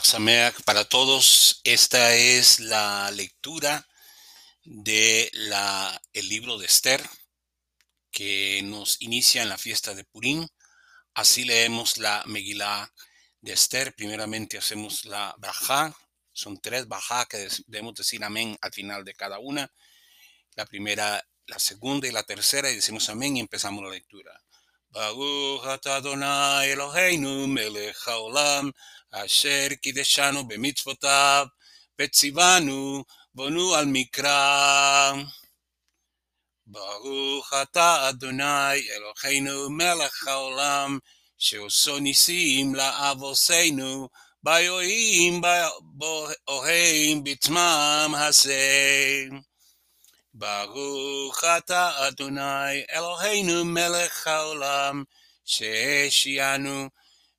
Sameach para todos. Esta es la lectura de la, el libro de Esther que nos inicia en la fiesta de Purim. Así leemos la Megilá de Esther. Primeramente hacemos la Brajá. Son tres Bajá que debemos decir amén al final de cada una. La primera, la segunda y la tercera y decimos amén y empezamos la lectura. Baruch Adonai Eloheinu melech haolam אשר קידשנו במצוותיו, וציוונו בנו על מקרא. ברוך אתה אדוני אלוהינו מלך העולם, שעושו ניסים לאבוסינו, ביואים באוהים בצמם הסה. ברוך אתה אדוני אלוהינו מלך העולם, שהשיענו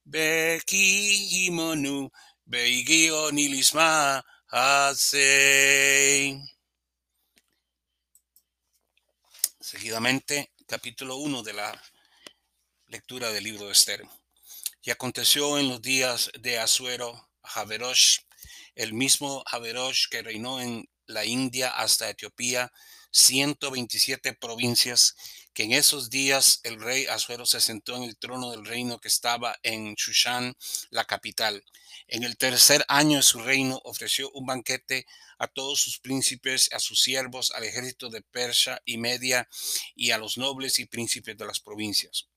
Bekihimonu, Beigio Nilisma Hase. Seguidamente, capítulo 1 de la lectura del libro de Esther. Y aconteció en los días de Asuero, Javerosh, el mismo Javerosh que reinó en la India hasta Etiopía, 127 provincias que en esos días el rey Asuero se sentó en el trono del reino que estaba en Shushan, la capital. En el tercer año de su reino ofreció un banquete a todos sus príncipes, a sus siervos, al ejército de Persia y Media y a los nobles y príncipes de las provincias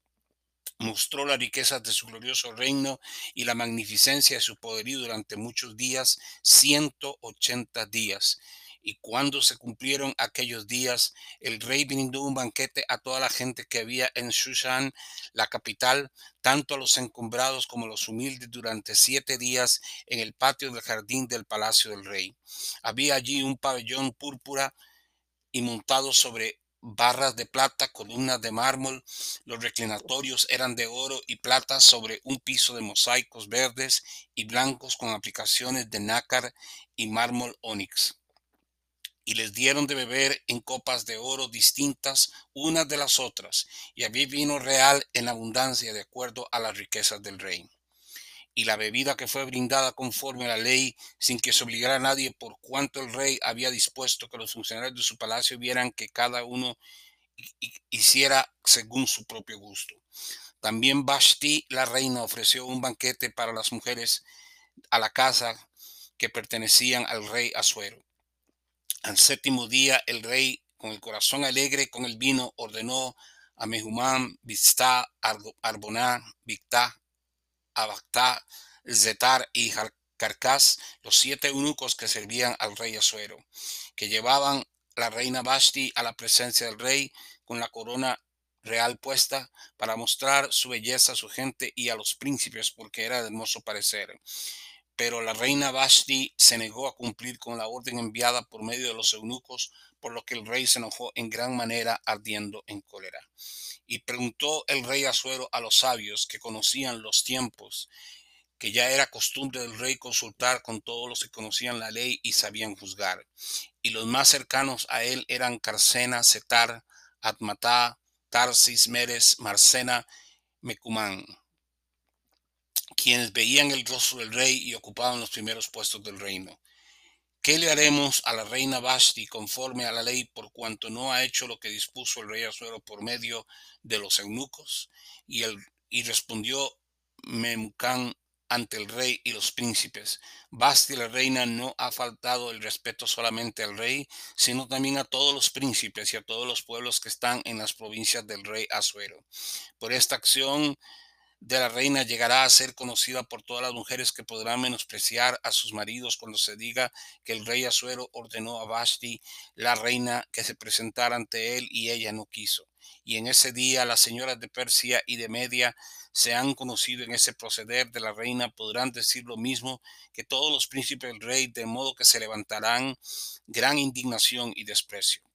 mostró la riqueza de su glorioso reino y la magnificencia de su poderío durante muchos días, 180 días. Y cuando se cumplieron aquellos días, el rey brindó un banquete a toda la gente que había en Shushan, la capital, tanto a los encumbrados como a los humildes, durante siete días en el patio del jardín del palacio del rey. Había allí un pabellón púrpura y montado sobre barras de plata, columnas de mármol, los reclinatorios eran de oro y plata sobre un piso de mosaicos verdes y blancos con aplicaciones de nácar y mármol ónix y les dieron de beber en copas de oro distintas unas de las otras, y había vino real en abundancia de acuerdo a las riquezas del rey. Y la bebida que fue brindada conforme a la ley, sin que se obligara a nadie, por cuanto el rey había dispuesto que los funcionarios de su palacio vieran que cada uno hiciera según su propio gusto. También Vashti, la reina, ofreció un banquete para las mujeres a la casa que pertenecían al rey Asuero al séptimo día el rey, con el corazón alegre con el vino, ordenó a Mehumán, Vistá, Arboná, Victá, Abactá, Zetar y Carcas, los siete eunucos que servían al rey Asuero, que llevaban la reina Basti a la presencia del rey con la corona real puesta para mostrar su belleza a su gente y a los príncipes porque era de hermoso parecer. Pero la reina Vashti se negó a cumplir con la orden enviada por medio de los eunucos, por lo que el rey se enojó en gran manera, ardiendo en cólera. Y preguntó el rey Asuero a los sabios que conocían los tiempos, que ya era costumbre del rey consultar con todos los que conocían la ley y sabían juzgar. Y los más cercanos a él eran Carcena, Setar, Atmatá, Tarsis, Meres, Marcena, Mecumán quienes veían el rostro del rey y ocupaban los primeros puestos del reino. ¿Qué le haremos a la reina Basti conforme a la ley por cuanto no ha hecho lo que dispuso el rey Azuero por medio de los eunucos? Y, y respondió Memucán ante el rey y los príncipes. Basti la reina no ha faltado el respeto solamente al rey, sino también a todos los príncipes y a todos los pueblos que están en las provincias del rey Azuero. Por esta acción de la reina llegará a ser conocida por todas las mujeres que podrán menospreciar a sus maridos cuando se diga que el rey Asuero ordenó a Vashti, la reina, que se presentara ante él y ella no quiso. Y en ese día las señoras de Persia y de Media se han conocido en ese proceder de la reina, podrán decir lo mismo que todos los príncipes del rey, de modo que se levantarán gran indignación y desprecio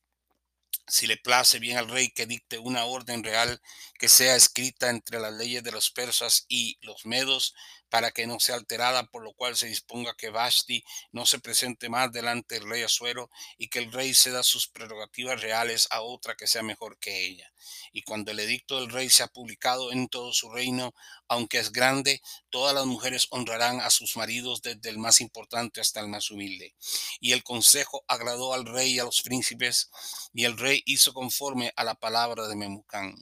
si le place bien al rey que dicte una orden real que sea escrita entre las leyes de los persas y los medos, para que no sea alterada, por lo cual se disponga que Vashti no se presente más delante del rey Asuero y que el rey ceda sus prerrogativas reales a otra que sea mejor que ella. Y cuando el edicto del rey sea publicado en todo su reino, aunque es grande, todas las mujeres honrarán a sus maridos desde el más importante hasta el más humilde. Y el consejo agradó al rey y a los príncipes, y el rey hizo conforme a la palabra de Memucán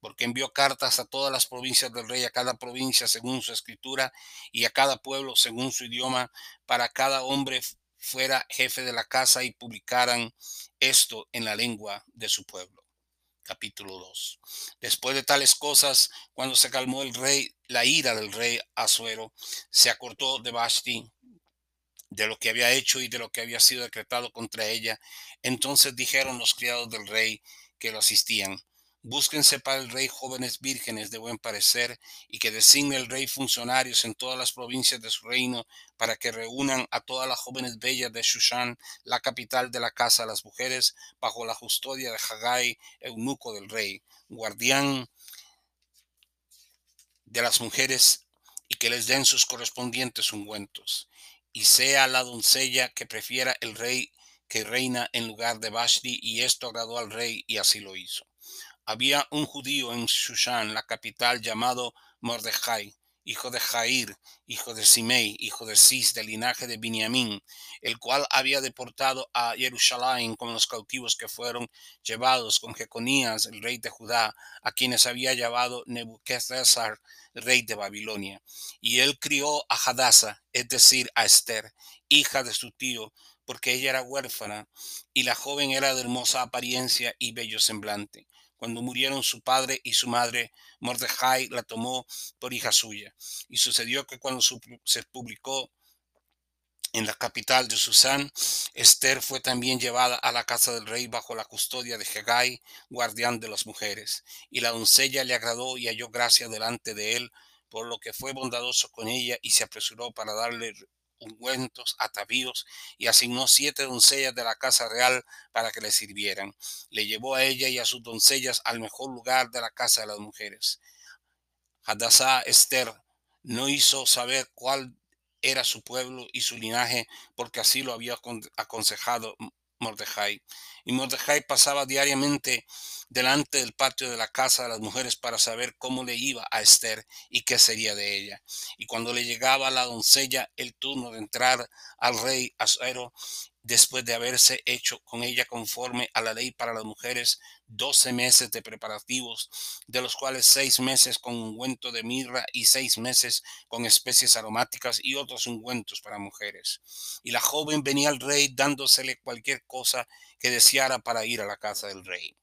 porque envió cartas a todas las provincias del rey, a cada provincia según su escritura y a cada pueblo según su idioma, para cada hombre fuera jefe de la casa y publicaran esto en la lengua de su pueblo. Capítulo 2. Después de tales cosas, cuando se calmó el rey, la ira del rey Azuero, se acortó de Basti de lo que había hecho y de lo que había sido decretado contra ella. Entonces dijeron los criados del rey que lo asistían, Búsquense para el rey jóvenes vírgenes de buen parecer y que designe el rey funcionarios en todas las provincias de su reino para que reúnan a todas las jóvenes bellas de Shushan, la capital de la casa de las mujeres, bajo la custodia de Haggai, eunuco del rey, guardián de las mujeres, y que les den sus correspondientes ungüentos. Y sea la doncella que prefiera el rey que reina en lugar de Vashti, y esto agradó al rey, y así lo hizo había un judío en Shushan, la capital, llamado Mordejai, hijo de Jair, hijo de Simei, hijo de Cis, del linaje de Beniamín, el cual había deportado a Jerusalén con los cautivos que fueron llevados con Jeconías, el rey de Judá, a quienes había llevado Nebuchadnezzar, rey de Babilonia. Y él crió a Hadassah, es decir, a Esther, hija de su tío, porque ella era huérfana, y la joven era de hermosa apariencia y bello semblante cuando murieron su padre y su madre, Mordejai la tomó por hija suya. Y sucedió que cuando se publicó en la capital de Susán, Esther fue también llevada a la casa del rey bajo la custodia de Hegai, guardián de las mujeres. Y la doncella le agradó y halló gracia delante de él, por lo que fue bondadoso con ella y se apresuró para darle ungüentos, atavíos, y asignó siete doncellas de la casa real para que le sirvieran. Le llevó a ella y a sus doncellas al mejor lugar de la casa de las mujeres. Hadassah Esther no hizo saber cuál era su pueblo y su linaje, porque así lo había aconsejado Mordejai. Y Mordejai pasaba diariamente delante del patio de la casa de las mujeres para saber cómo le iba a Esther y qué sería de ella. Y cuando le llegaba a la doncella el turno de entrar al rey Asuero, después de haberse hecho con ella conforme a la ley para las mujeres, doce meses de preparativos, de los cuales seis meses con ungüento de mirra y seis meses con especies aromáticas y otros ungüentos para mujeres. Y la joven venía al rey dándosele cualquier cosa que deseara para ir a la casa del rey.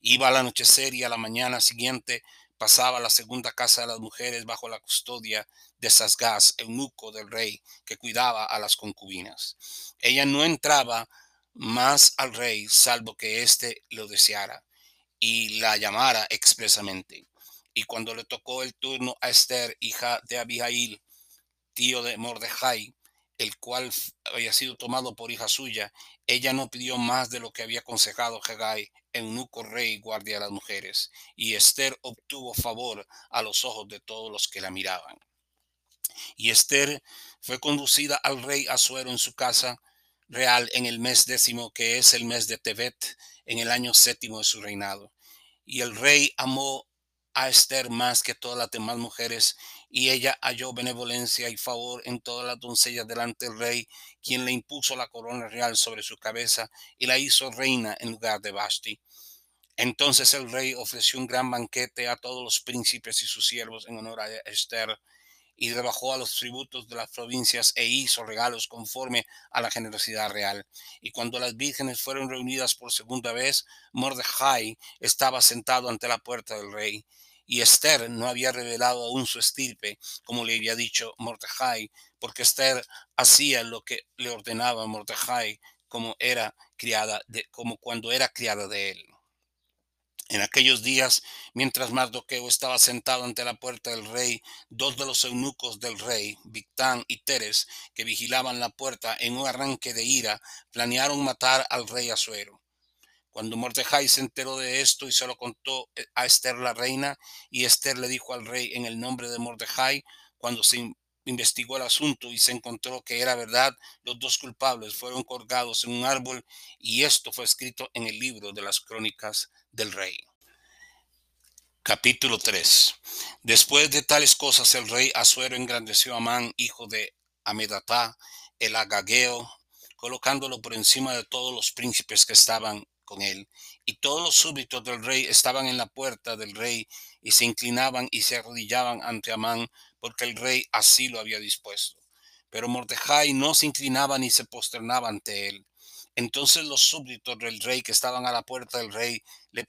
Iba al anochecer y a la mañana siguiente pasaba la segunda casa de las mujeres bajo la custodia de Sasgás, eunuco del rey, que cuidaba a las concubinas. Ella no entraba más al rey, salvo que éste lo deseara y la llamara expresamente. Y cuando le tocó el turno a Esther, hija de Abihail, tío de Mordejai, el cual había sido tomado por hija suya, ella no pidió más de lo que había aconsejado Hegai, eunuco rey guardia de las mujeres, y Esther obtuvo favor a los ojos de todos los que la miraban. Y Esther fue conducida al rey Asuero en su casa real en el mes décimo, que es el mes de Tebet, en el año séptimo de su reinado. Y el rey amó a Esther más que todas las demás mujeres, y ella halló benevolencia y favor en todas las doncellas delante del rey, quien le impuso la corona real sobre su cabeza y la hizo reina en lugar de Basti. Entonces el rey ofreció un gran banquete a todos los príncipes y sus siervos en honor a Esther, y rebajó a los tributos de las provincias e hizo regalos conforme a la generosidad real. Y cuando las vírgenes fueron reunidas por segunda vez, Mordejai estaba sentado ante la puerta del rey. Y Esther no había revelado aún su estirpe, como le había dicho Mordejai, porque Esther hacía lo que le ordenaba Mordejai, como era criada de, como cuando era criada de él. En aquellos días, mientras Mardoqueo estaba sentado ante la puerta del rey, dos de los eunucos del rey, Victán y Teres, que vigilaban la puerta en un arranque de ira, planearon matar al rey Asuero. Cuando Mordejai se enteró de esto y se lo contó eh, a Esther la reina, y Esther le dijo al rey en el nombre de Mordejai, cuando se investigó el asunto y se encontró que era verdad, los dos culpables fueron colgados en un árbol y esto fue escrito en el libro de las crónicas del rey. Capítulo 3. Después de tales cosas el rey Asuero engrandeció a Amán, hijo de Amedatá, el agageo, colocándolo por encima de todos los príncipes que estaban con él. Y todos los súbditos del rey estaban en la puerta del rey y se inclinaban y se arrodillaban ante Amán, porque el rey así lo había dispuesto. Pero Mordejai no se inclinaba ni se posternaba ante él. Entonces los súbditos del rey que estaban a la puerta del rey le,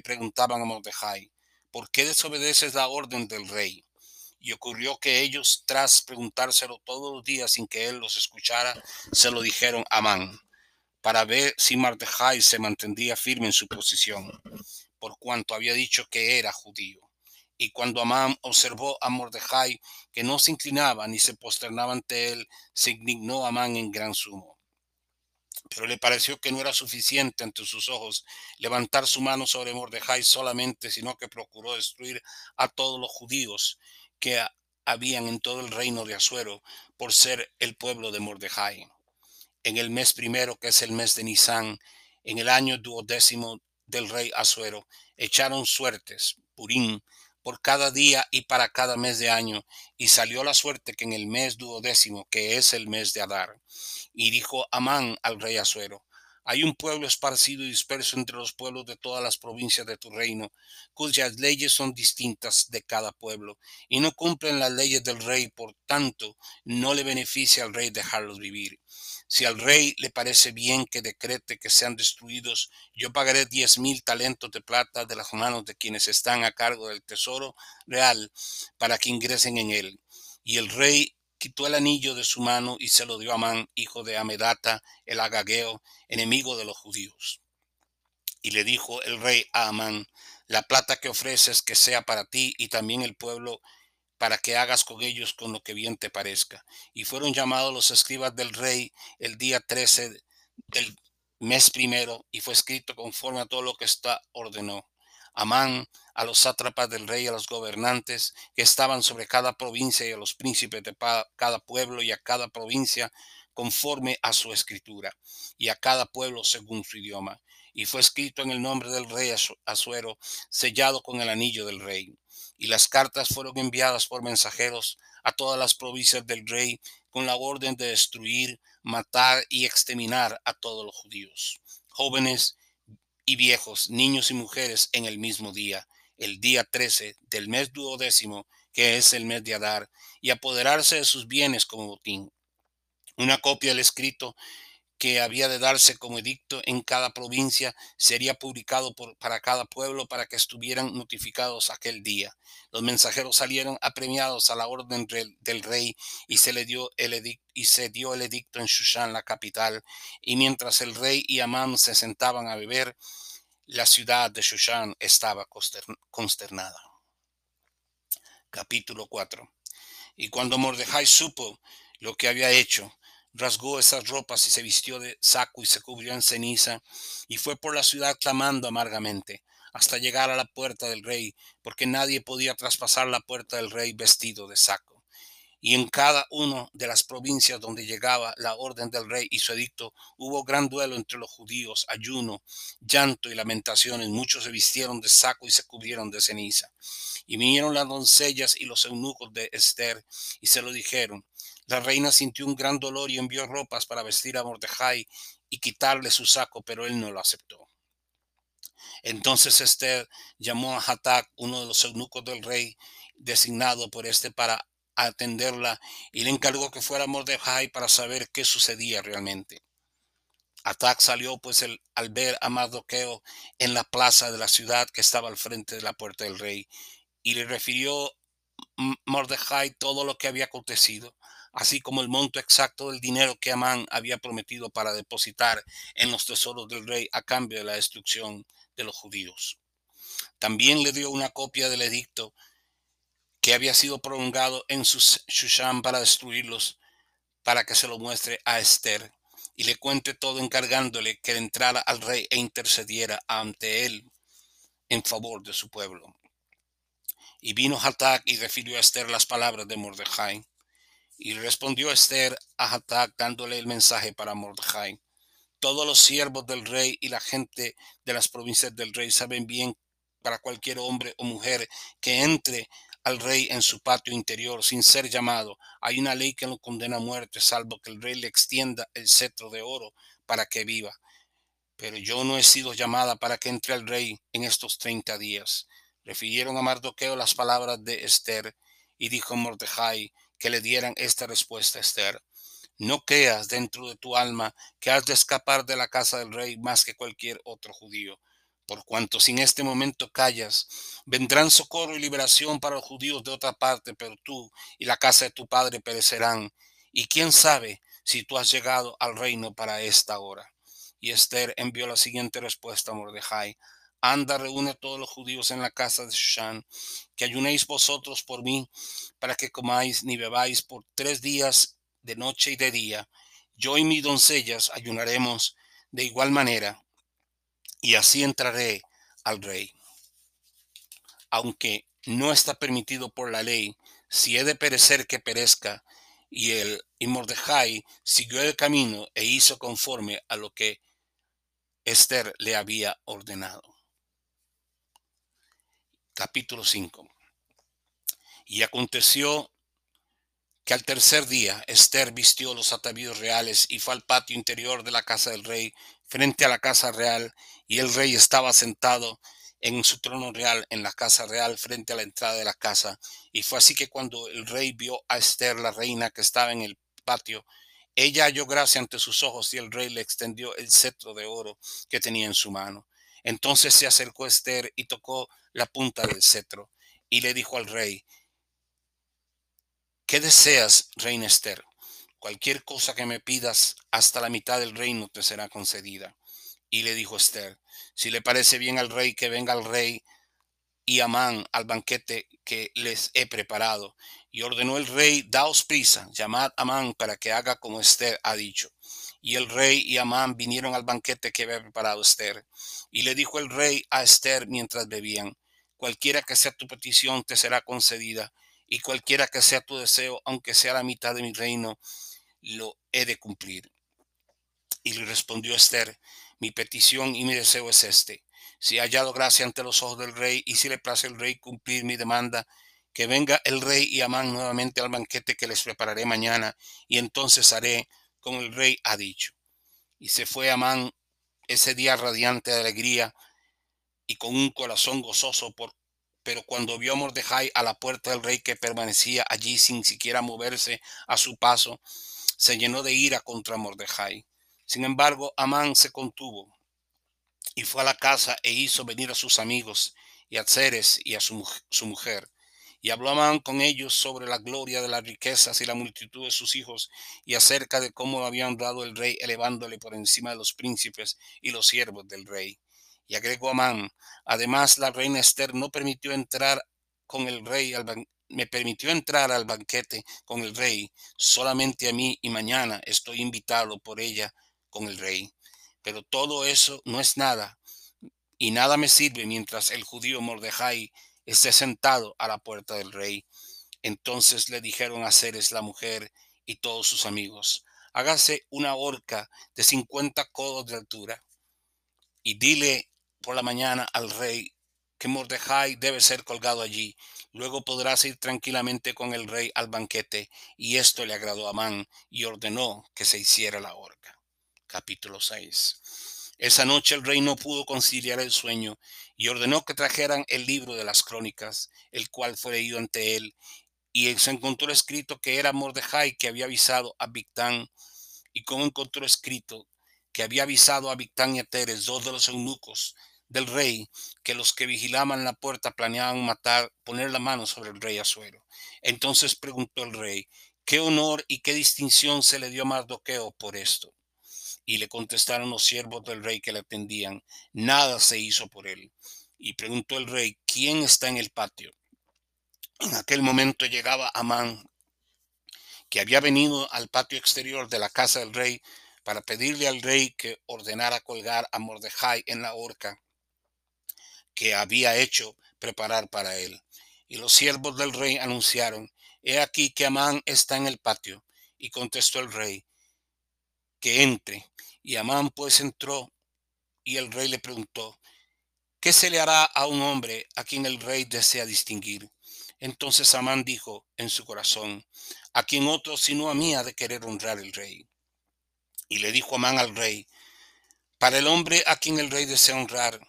preguntaban a Mordejai, ¿por qué desobedeces la orden del rey? Y ocurrió que ellos, tras preguntárselo todos los días sin que él los escuchara, se lo dijeron a Amán para ver si Mordejai se mantendría firme en su posición, por cuanto había dicho que era judío. Y cuando Amán observó a Mordejai que no se inclinaba ni se posternaba ante él, se indignó Amán en gran sumo. Pero le pareció que no era suficiente ante sus ojos levantar su mano sobre Mordejai solamente, sino que procuró destruir a todos los judíos que habían en todo el reino de Asuero por ser el pueblo de Mordejai en el mes primero, que es el mes de Nisan, en el año duodécimo del rey Asuero, echaron suertes, Purín, por cada día y para cada mes de año, y salió la suerte que en el mes duodécimo, que es el mes de Adar, y dijo Amán al rey Asuero, hay un pueblo esparcido y disperso entre los pueblos de todas las provincias de tu reino, cuyas leyes son distintas de cada pueblo, y no cumplen las leyes del rey, por tanto, no le beneficia al rey dejarlos vivir. Si al rey le parece bien que decrete que sean destruidos, yo pagaré diez mil talentos de plata de las manos de quienes están a cargo del tesoro real para que ingresen en él. Y el rey quitó el anillo de su mano y se lo dio a Amán, hijo de Amedata, el agageo, enemigo de los judíos. Y le dijo el rey a Amán, la plata que ofreces que sea para ti y también el pueblo para que hagas con ellos con lo que bien te parezca. Y fueron llamados los escribas del rey el día 13 del mes primero y fue escrito conforme a todo lo que está ordenó. Amán a los sátrapas del rey, a los gobernantes que estaban sobre cada provincia y a los príncipes de cada pueblo y a cada provincia conforme a su escritura y a cada pueblo según su idioma. Y fue escrito en el nombre del rey Asuero, sellado con el anillo del rey. Y las cartas fueron enviadas por mensajeros a todas las provincias del rey con la orden de destruir, matar y exterminar a todos los judíos, jóvenes y viejos, niños y mujeres en el mismo día, el día 13 del mes duodécimo, que es el mes de Adar, y apoderarse de sus bienes como botín. Una copia del escrito que había de darse como edicto en cada provincia sería publicado por, para cada pueblo para que estuvieran notificados aquel día. Los mensajeros salieron apremiados a la orden del, rey y se le dio el edicto y se dio el edicto en Shushan, la capital, y mientras el rey y Amán se sentaban a beber, la ciudad de Shushan estaba consternada. Capítulo 4. Y cuando Mordejai supo lo que había hecho, rasgó esas ropas y se vistió de saco y se cubrió en ceniza, y fue por la ciudad clamando amargamente, hasta llegar a la puerta del rey, porque nadie podía traspasar la puerta del rey vestido de saco y en cada una de las provincias donde llegaba la orden del rey y su edicto, hubo gran duelo entre los judíos, ayuno, llanto y lamentaciones. Muchos se vistieron de saco y se cubrieron de ceniza. Y vinieron las doncellas y los eunucos de Esther y se lo dijeron. La reina sintió un gran dolor y envió ropas para vestir a Mordejai y quitarle su saco, pero él no lo aceptó. Entonces Esther llamó a Hatak, uno de los eunucos del rey, designado por este para atenderla y le encargó que fuera a Mordejai para saber qué sucedía realmente. Atac salió pues al ver a Mardoqueo en la plaza de la ciudad que estaba al frente de la puerta del rey y le refirió Mordejai todo lo que había acontecido, así como el monto exacto del dinero que Amán había prometido para depositar en los tesoros del rey a cambio de la destrucción de los judíos. También le dio una copia del edicto que había sido prolongado en Shushan para destruirlos, para que se lo muestre a Esther. y le cuente todo encargándole que entrara al rey e intercediera ante él en favor de su pueblo. Y vino Hatak y refirió a Esther las palabras de Mordejai. Y respondió Esther a Hatak dándole el mensaje para Mordejai. Todos los siervos del rey y la gente de las provincias del rey saben bien para cualquier hombre o mujer que entre al rey en su patio interior sin ser llamado. Hay una ley que lo condena a muerte, salvo que el rey le extienda el cetro de oro para que viva. Pero yo no he sido llamada para que entre al rey en estos treinta días. Refirieron a Mardoqueo las palabras de Esther y dijo Mordejai que le dieran esta respuesta a Esther. No creas dentro de tu alma que has de escapar de la casa del rey más que cualquier otro judío por cuanto sin este momento callas, vendrán socorro y liberación para los judíos de otra parte, pero tú y la casa de tu padre perecerán. Y quién sabe si tú has llegado al reino para esta hora. Y Esther envió la siguiente respuesta a Mordejai. Anda, reúne a todos los judíos en la casa de Shushan, que ayunéis vosotros por mí, para que comáis ni bebáis por tres días de noche y de día. Yo y mis doncellas ayunaremos de igual manera y así entraré al rey. Aunque no está permitido por la ley, si he de perecer que perezca, y el y siguió el camino e hizo conforme a lo que Esther le había ordenado. Capítulo 5. Y aconteció que al tercer día Esther vistió los atavíos reales y fue al patio interior de la casa del rey, frente a la casa real, y el rey estaba sentado en su trono real en la casa real frente a la entrada de la casa. Y fue así que cuando el rey vio a Esther, la reina que estaba en el patio, ella halló gracia ante sus ojos y el rey le extendió el cetro de oro que tenía en su mano. Entonces se acercó Esther y tocó la punta del cetro y le dijo al rey, ¿Qué deseas, reina Esther? Cualquier cosa que me pidas hasta la mitad del reino te será concedida. Y le dijo Esther, si le parece bien al rey que venga el rey y Amán al banquete que les he preparado. Y ordenó el rey, daos prisa, llamad a Amán para que haga como Esther ha dicho. Y el rey y Amán vinieron al banquete que había preparado Esther. Y le dijo el rey a Esther mientras bebían, cualquiera que sea tu petición te será concedida y cualquiera que sea tu deseo, aunque sea la mitad de mi reino, lo he de cumplir. Y le respondió Esther, mi petición y mi deseo es este. Si he hallado gracia ante los ojos del rey y si le place el rey cumplir mi demanda, que venga el rey y Amán nuevamente al banquete que les prepararé mañana, y entonces haré el rey ha dicho. Y se fue Amán ese día radiante de alegría y con un corazón gozoso por pero cuando vio a Mordejai a la puerta del rey que permanecía allí sin siquiera moverse a su paso, se llenó de ira contra Mordejai. Sin embargo, Amán se contuvo y fue a la casa e hizo venir a sus amigos y a Ceres y a su, su mujer. Y habló Amán con ellos sobre la gloria de las riquezas y la multitud de sus hijos y acerca de cómo habían dado el rey elevándole por encima de los príncipes y los siervos del rey. Y agregó Amán, además la reina Esther no permitió entrar con el rey al me permitió entrar al banquete con el rey, solamente a mí y mañana estoy invitado por ella con el rey. Pero todo eso no es nada, y nada me sirve mientras el judío Mordejai esté sentado a la puerta del rey. Entonces le dijeron a Ceres la mujer y todos sus amigos, hágase una horca de cincuenta codos de altura y dile por la mañana al rey que Mordejai debe ser colgado allí. Luego podrás ir tranquilamente con el rey al banquete. Y esto le agradó a Amán y ordenó que se hiciera la horca. Capítulo 6. Esa noche el rey no pudo conciliar el sueño y ordenó que trajeran el libro de las crónicas, el cual fue leído ante él. Y se encontró escrito que era Mordejai que había avisado a Victán. Y como encontró escrito que había avisado a Victán y a Teres, dos de los eunucos, del rey que los que vigilaban la puerta planeaban matar, poner la mano sobre el rey Azuero. Entonces preguntó el rey, ¿qué honor y qué distinción se le dio a Mardoqueo por esto? Y le contestaron los siervos del rey que le atendían, nada se hizo por él. Y preguntó el rey, ¿quién está en el patio? En aquel momento llegaba Amán, que había venido al patio exterior de la casa del rey para pedirle al rey que ordenara colgar a Mordejai en la horca que había hecho preparar para él. Y los siervos del rey anunciaron, He aquí que Amán está en el patio. Y contestó el rey, que entre. Y Amán pues entró, y el rey le preguntó, ¿qué se le hará a un hombre a quien el rey desea distinguir? Entonces Amán dijo en su corazón, a quien otro sino a mí ha de querer honrar el rey. Y le dijo Amán al rey, para el hombre a quien el rey desea honrar,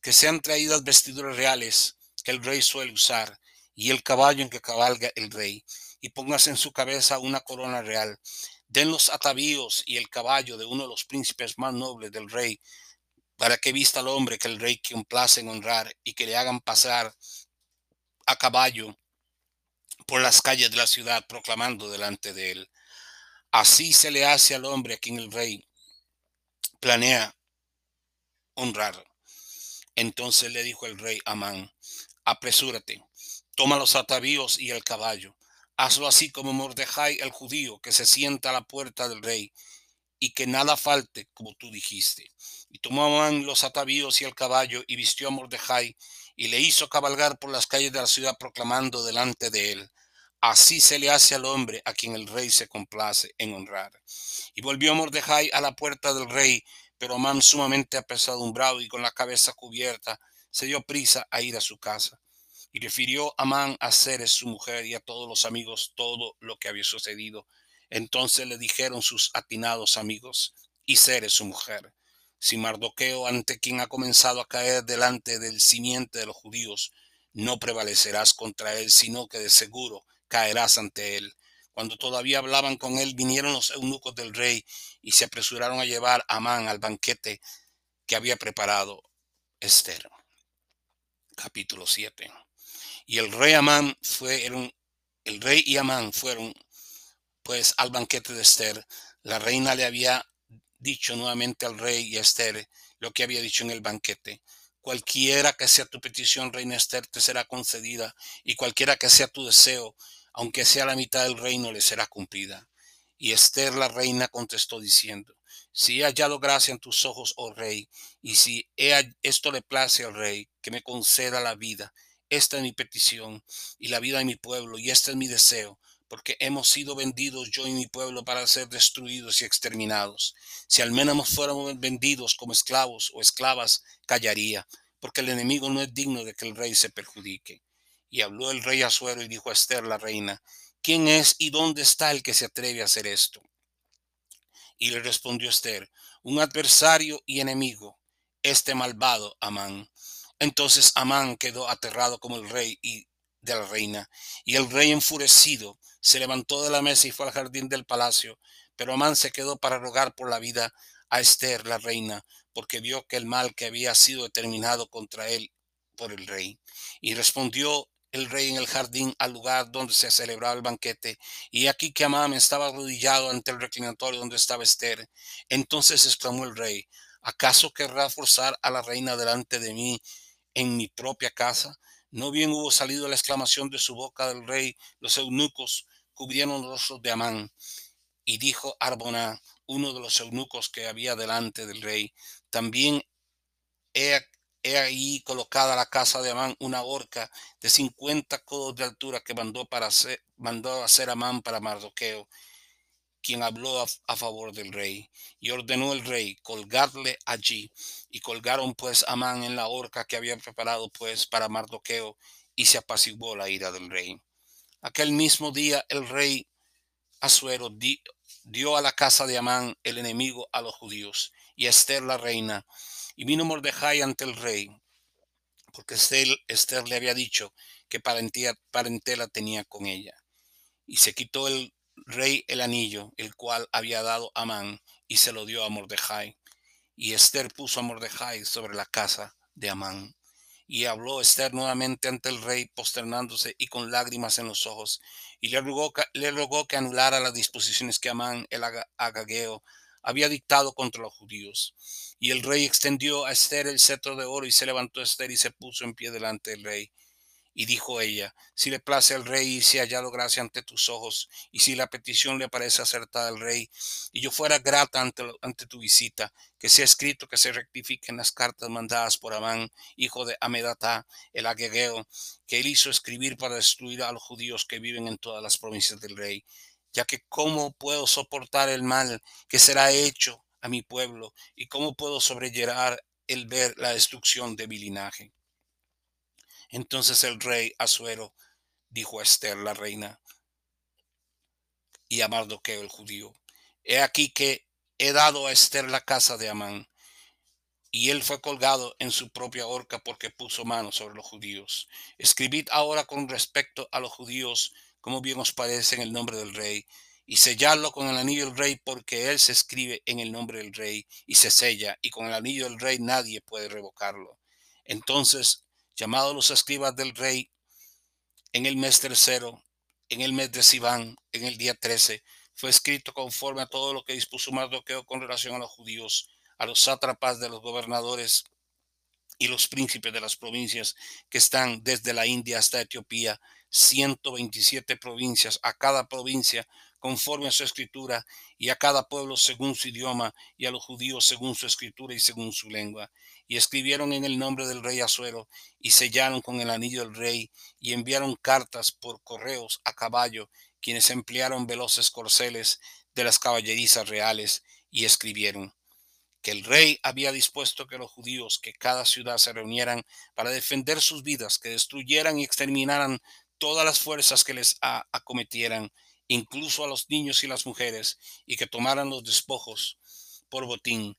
que sean traídas vestiduras reales que el rey suele usar, y el caballo en que cabalga el rey, y póngase en su cabeza una corona real. Den los atavíos y el caballo de uno de los príncipes más nobles del rey, para que vista al hombre que el rey complace en honrar, y que le hagan pasar a caballo por las calles de la ciudad, proclamando delante de él. Así se le hace al hombre a quien el rey planea honrar. Entonces le dijo el rey Amán, apresúrate, toma los atavíos y el caballo, hazlo así como Mordejai el judío, que se sienta a la puerta del rey, y que nada falte, como tú dijiste. Y tomó Amán los atavíos y el caballo, y vistió a Mordejai, y le hizo cabalgar por las calles de la ciudad, proclamando delante de él, Así se le hace al hombre a quien el rey se complace en honrar. Y volvió Mordejai a la puerta del rey, pero Amán sumamente apesadumbrado y con la cabeza cubierta, se dio prisa a ir a su casa. Y refirió Amán a Ceres su mujer y a todos los amigos todo lo que había sucedido. Entonces le dijeron sus atinados amigos y Ceres su mujer, si Mardoqueo ante quien ha comenzado a caer delante del simiente de los judíos, no prevalecerás contra él, sino que de seguro caerás ante él. Cuando todavía hablaban con él, vinieron los eunucos del rey y se apresuraron a llevar a Amán al banquete que había preparado Esther. Capítulo 7. Y el rey Amán fue, el rey y Amán fueron pues al banquete de Esther. La reina le había dicho nuevamente al rey y a Esther lo que había dicho en el banquete. Cualquiera que sea tu petición, reina Esther, te será concedida, y cualquiera que sea tu deseo, aunque sea la mitad del reino, le será cumplida. Y Esther la reina contestó diciendo, si he hallado gracia en tus ojos, oh rey, y si esto le place al rey, que me conceda la vida, esta es mi petición, y la vida de mi pueblo, y este es mi deseo, porque hemos sido vendidos yo y mi pueblo para ser destruidos y exterminados. Si al menos fuéramos vendidos como esclavos o esclavas, callaría, porque el enemigo no es digno de que el rey se perjudique. Y habló el rey Azuero y dijo a Esther la reina, ¿quién es y dónde está el que se atreve a hacer esto? Y le respondió Esther, un adversario y enemigo, este malvado Amán. Entonces Amán quedó aterrado como el rey y de la reina, y el rey enfurecido se levantó de la mesa y fue al jardín del palacio, pero Amán se quedó para rogar por la vida a Esther, la reina, porque vio que el mal que había sido determinado contra él por el rey. Y respondió el rey en el jardín al lugar donde se celebraba el banquete, y aquí que Amán estaba arrodillado ante el reclinatorio donde estaba Esther. Entonces exclamó el rey, ¿acaso querrá forzar a la reina delante de mí en mi propia casa? No bien hubo salido la exclamación de su boca del rey, los eunucos cubrieron los rostros de Amán. Y dijo Arbona, uno de los eunucos que había delante del rey, también he he ahí colocada la casa de Amán una horca de cincuenta codos de altura que mandó, para hacer, mandó hacer Amán para Mardoqueo, quien habló a, a, favor del rey. Y ordenó el rey colgarle allí. Y colgaron pues a Amán en la horca que había preparado pues para Mardoqueo, y se apaciguó la ira del rey. Aquel mismo día el rey Asuero dio a la casa de Amán el enemigo a los judíos, y Esther la reina, y vino Mordejai ante el rey, porque Esther, le había dicho que parentela tenía con ella. Y se quitó el rey el anillo, el cual había dado Amán, y se lo dio a Mordejai. Y Esther puso a Mordejai sobre la casa de Amán. Y habló Esther nuevamente ante el rey, posternándose y con lágrimas en los ojos, y le rogó que anulara las disposiciones que Amán, el agageo, había dictado contra los judíos. Y el rey extendió a Esther el cetro de oro y se levantó Esther y se puso en pie delante del rey. Y dijo ella, si le place al rey y si hallado gracia ante tus ojos, y si la petición le parece acertada al rey, y yo fuera grata ante, tu visita, que sea escrito que se rectifiquen las cartas mandadas por Amán, hijo de Amedatá, el aguegueo, que él hizo escribir para destruir a los judíos que viven en todas las provincias del rey, ya que cómo puedo soportar el mal que será hecho a mi pueblo, y cómo puedo sobrellevar el ver la destrucción de mi linaje. Entonces el rey Asuero dijo a Esther, la reina, y a Mardoqueo el judío, he aquí que he dado a Esther la casa de Amán, y él fue colgado en su propia horca porque puso mano sobre los judíos. Escribid ahora con respecto a los judíos, como bien os parece en el nombre del rey, y sellarlo con el anillo del rey, porque él se escribe en el nombre del rey y se sella, y con el anillo del rey nadie puede revocarlo. Entonces llamados los escribas del rey, en el mes tercero, en el mes de Sibán, en el día trece, fue escrito conforme a todo lo que dispuso Mardoqueo con relación a los judíos, a los sátrapas de los gobernadores y los príncipes de las provincias que están desde la India hasta Etiopía, 127 provincias, a cada provincia conforme a su escritura, y a cada pueblo según su idioma, y a los judíos según su escritura y según su lengua. Y escribieron en el nombre del rey Azuero, y sellaron con el anillo del rey, y enviaron cartas por correos a caballo, quienes emplearon veloces corceles de las caballerizas reales, y escribieron que el rey había dispuesto que los judíos, que cada ciudad se reunieran para defender sus vidas, que destruyeran y exterminaran todas las fuerzas que les acometieran, incluso a los niños y las mujeres, y que tomaran los despojos por botín.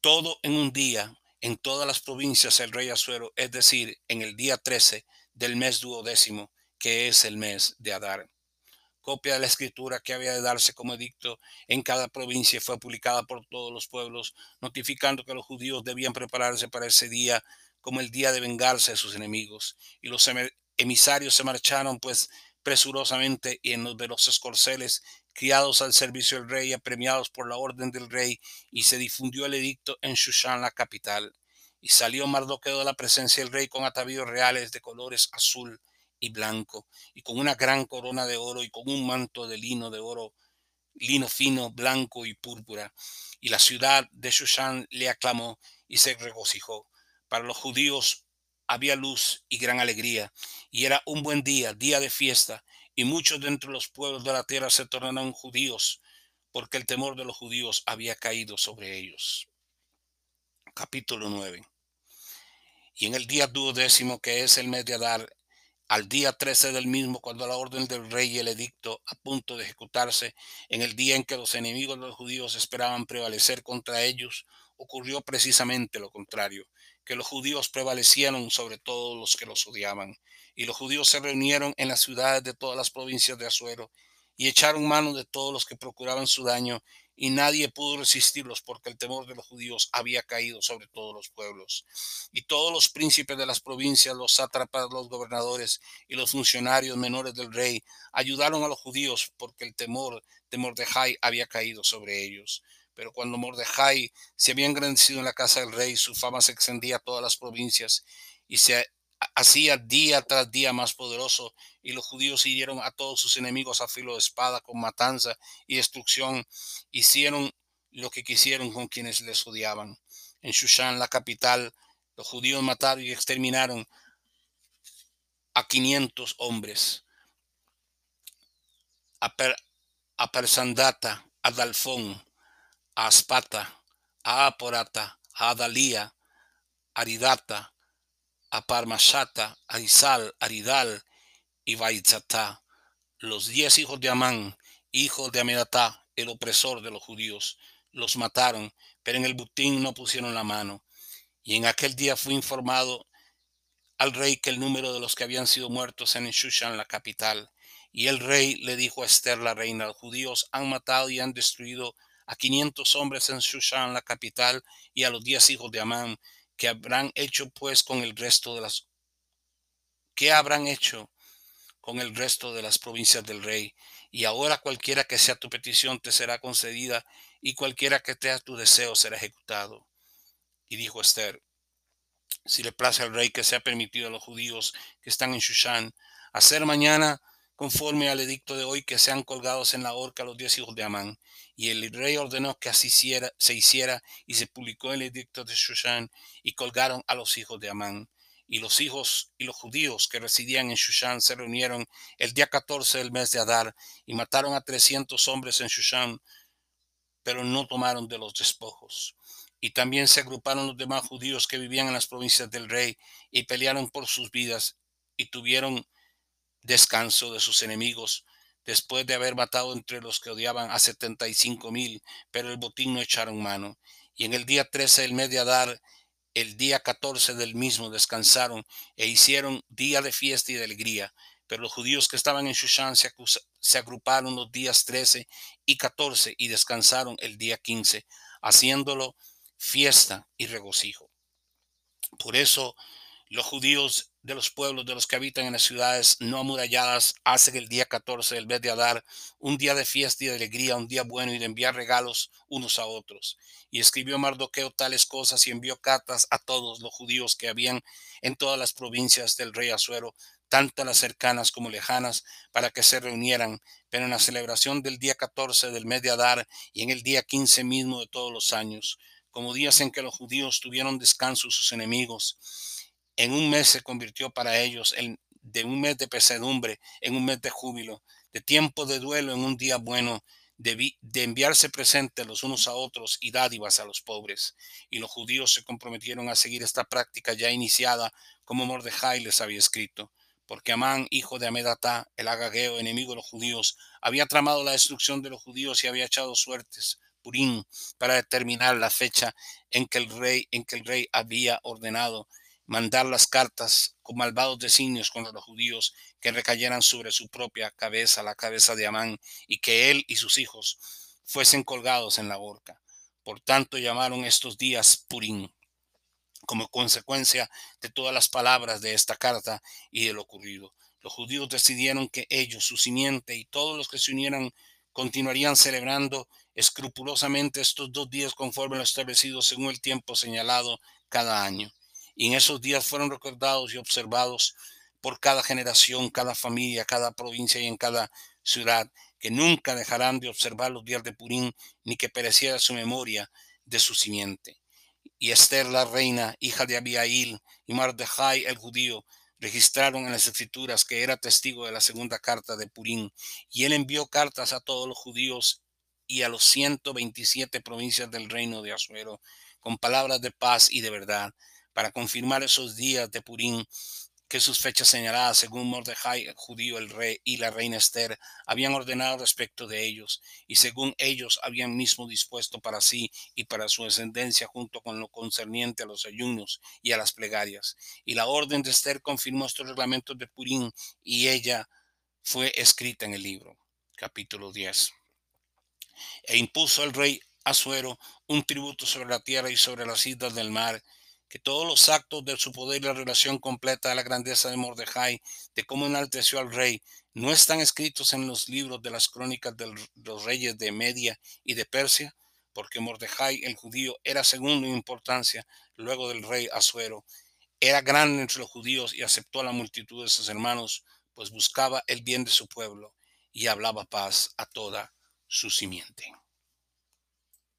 Todo en un día, en todas las provincias el rey Azuero, es decir, en el día 13 del mes duodécimo, que es el mes de Adar. Copia de la escritura que había de darse como edicto en cada provincia fue publicada por todos los pueblos, notificando que los judíos debían prepararse para ese día como el día de vengarse de sus enemigos. Y los emisarios se marcharon, pues presurosamente y en los veloces corceles, criados al servicio del rey, apremiados por la orden del rey, y se difundió el edicto en Shushan, la capital. Y salió Mardoqueo de la presencia del rey con atavíos reales de colores azul y blanco, y con una gran corona de oro y con un manto de lino de oro, lino fino, blanco y púrpura. Y la ciudad de Shushan le aclamó y se regocijó. Para los judíos había luz y gran alegría, y era un buen día, día de fiesta, y muchos de entre los pueblos de la tierra se tornaron judíos, porque el temor de los judíos había caído sobre ellos. Capítulo 9. Y en el día duodécimo, que es el mes de Adar, al día 13 del mismo, cuando la orden del rey y el edicto a punto de ejecutarse, en el día en que los enemigos de los judíos esperaban prevalecer contra ellos, ocurrió precisamente lo contrario que los judíos prevalecieron sobre todos los que los odiaban. Y los judíos se reunieron en las ciudades de todas las provincias de Azuero y echaron mano de todos los que procuraban su daño, y nadie pudo resistirlos porque el temor de los judíos había caído sobre todos los pueblos. Y todos los príncipes de las provincias, los sátrapas, los gobernadores y los funcionarios menores del rey ayudaron a los judíos porque el temor de Mordejai había caído sobre ellos. Pero cuando Mordejai se había engrandecido en la casa del rey, su fama se extendía a todas las provincias y se hacía día tras día más poderoso, y los judíos hirieron a todos sus enemigos a filo de espada, con matanza y destrucción, hicieron lo que quisieron con quienes les odiaban. En Shushan, la capital, los judíos mataron y exterminaron a 500 hombres. A, a Persandata, a Dalfón, a Aspata, a Aporata, a Adalía, Aridata, a Parmashata, Arizal, Aridal y Baitzatá, los diez hijos de Amán, hijos de Amenatá, el opresor de los judíos, los mataron, pero en el butín no pusieron la mano. Y en aquel día fue informado al rey que el número de los que habían sido muertos en Shushan, la capital. Y el rey le dijo a Esther, la reina, los judíos han matado y han destruido a quinientos hombres en Shushan, la capital, y a los diez hijos de Amán, que habrán hecho pues con el resto de las ¿Qué habrán hecho con el resto de las provincias del rey? Y ahora cualquiera que sea tu petición te será concedida, y cualquiera que sea tu deseo será ejecutado. Y dijo Esther, si le place al rey que sea permitido a los judíos que están en Shushan hacer mañana conforme al edicto de hoy que sean colgados en la horca los diez hijos de Amán. Y el rey ordenó que así se hiciera y se publicó el edicto de Shushan y colgaron a los hijos de Amán. Y los hijos y los judíos que residían en Shushan se reunieron el día 14 del mes de Adar y mataron a 300 hombres en Shushan, pero no tomaron de los despojos. Y también se agruparon los demás judíos que vivían en las provincias del rey y pelearon por sus vidas y tuvieron descanso de sus enemigos después de haber matado entre los que odiaban a setenta y cinco mil, pero el botín no echaron mano. Y en el día trece del mes de Adar, el día catorce del mismo descansaron e hicieron día de fiesta y de alegría. Pero los judíos que estaban en Shushan se, se agruparon los días trece y catorce y descansaron el día quince, haciéndolo fiesta y regocijo. Por eso los judíos de los pueblos de los que habitan en las ciudades no amuralladas hacen el día 14 del mes de Adar un día de fiesta y de alegría, un día bueno y de enviar regalos unos a otros. Y escribió Mardoqueo tales cosas y envió cartas a todos los judíos que habían en todas las provincias del rey Asuero, tanto las cercanas como lejanas, para que se reunieran, pero en la celebración del día 14 del mes de Adar y en el día 15 mismo de todos los años como días en que los judíos tuvieron descanso sus enemigos. En un mes se convirtió para ellos en, de un mes de pesadumbre en un mes de júbilo, de tiempo de duelo en un día bueno, de, enviarse presentes los unos a otros y dádivas a los pobres. Y los judíos se comprometieron a seguir esta práctica ya iniciada, como Mordejai les había escrito, porque Amán, hijo de Amedatá, el agageo, enemigo de los judíos, había tramado la destrucción de los judíos y había echado suertes Purín para determinar la fecha en que el rey, en que el rey había ordenado mandar las cartas con malvados designios contra los judíos que recayeran sobre su propia cabeza, la cabeza de Amán, y que él y sus hijos fuesen colgados en la horca. Por tanto llamaron estos días Purín, como consecuencia de todas las palabras de esta carta y de lo ocurrido. Los judíos decidieron que ellos, su simiente y todos los que se unieran continuarían celebrando escrupulosamente estos dos días conforme lo establecido según el tiempo señalado cada año. Y en esos días fueron recordados y observados por cada generación, cada familia, cada provincia y en cada ciudad, que nunca dejarán de observar los días de Purín, ni que pereciera su memoria de su simiente. Y Esther la reina, hija de Abiail, y Mardejai el judío, registraron en las escrituras que era testigo de la segunda carta de Purín, y él envió cartas a todos los judíos y a los 127 provincias del reino de Asuero, con palabras de paz y de verdad, para confirmar esos días de Purín, que sus fechas señaladas según Mordejai, el judío, el rey y la reina Esther, habían ordenado respecto de ellos, y según ellos habían mismo dispuesto para sí y para su descendencia junto con lo concerniente a los ayunos y a las plegarias. Y la orden de Esther confirmó estos reglamentos de Purín, y ella fue escrita en el libro. Capítulo 10 e impuso al rey Asuero un tributo sobre la tierra y sobre las islas del mar, que todos los actos de su poder y la relación completa de la grandeza de Mordejai, de cómo enalteció al rey, no están escritos en los libros de las crónicas de los reyes de Media y de Persia, porque Mordejai el judío era segundo en importancia luego del rey Asuero. Era grande entre los judíos y aceptó a la multitud de sus hermanos, pues buscaba el bien de su pueblo y hablaba paz a toda su simiente.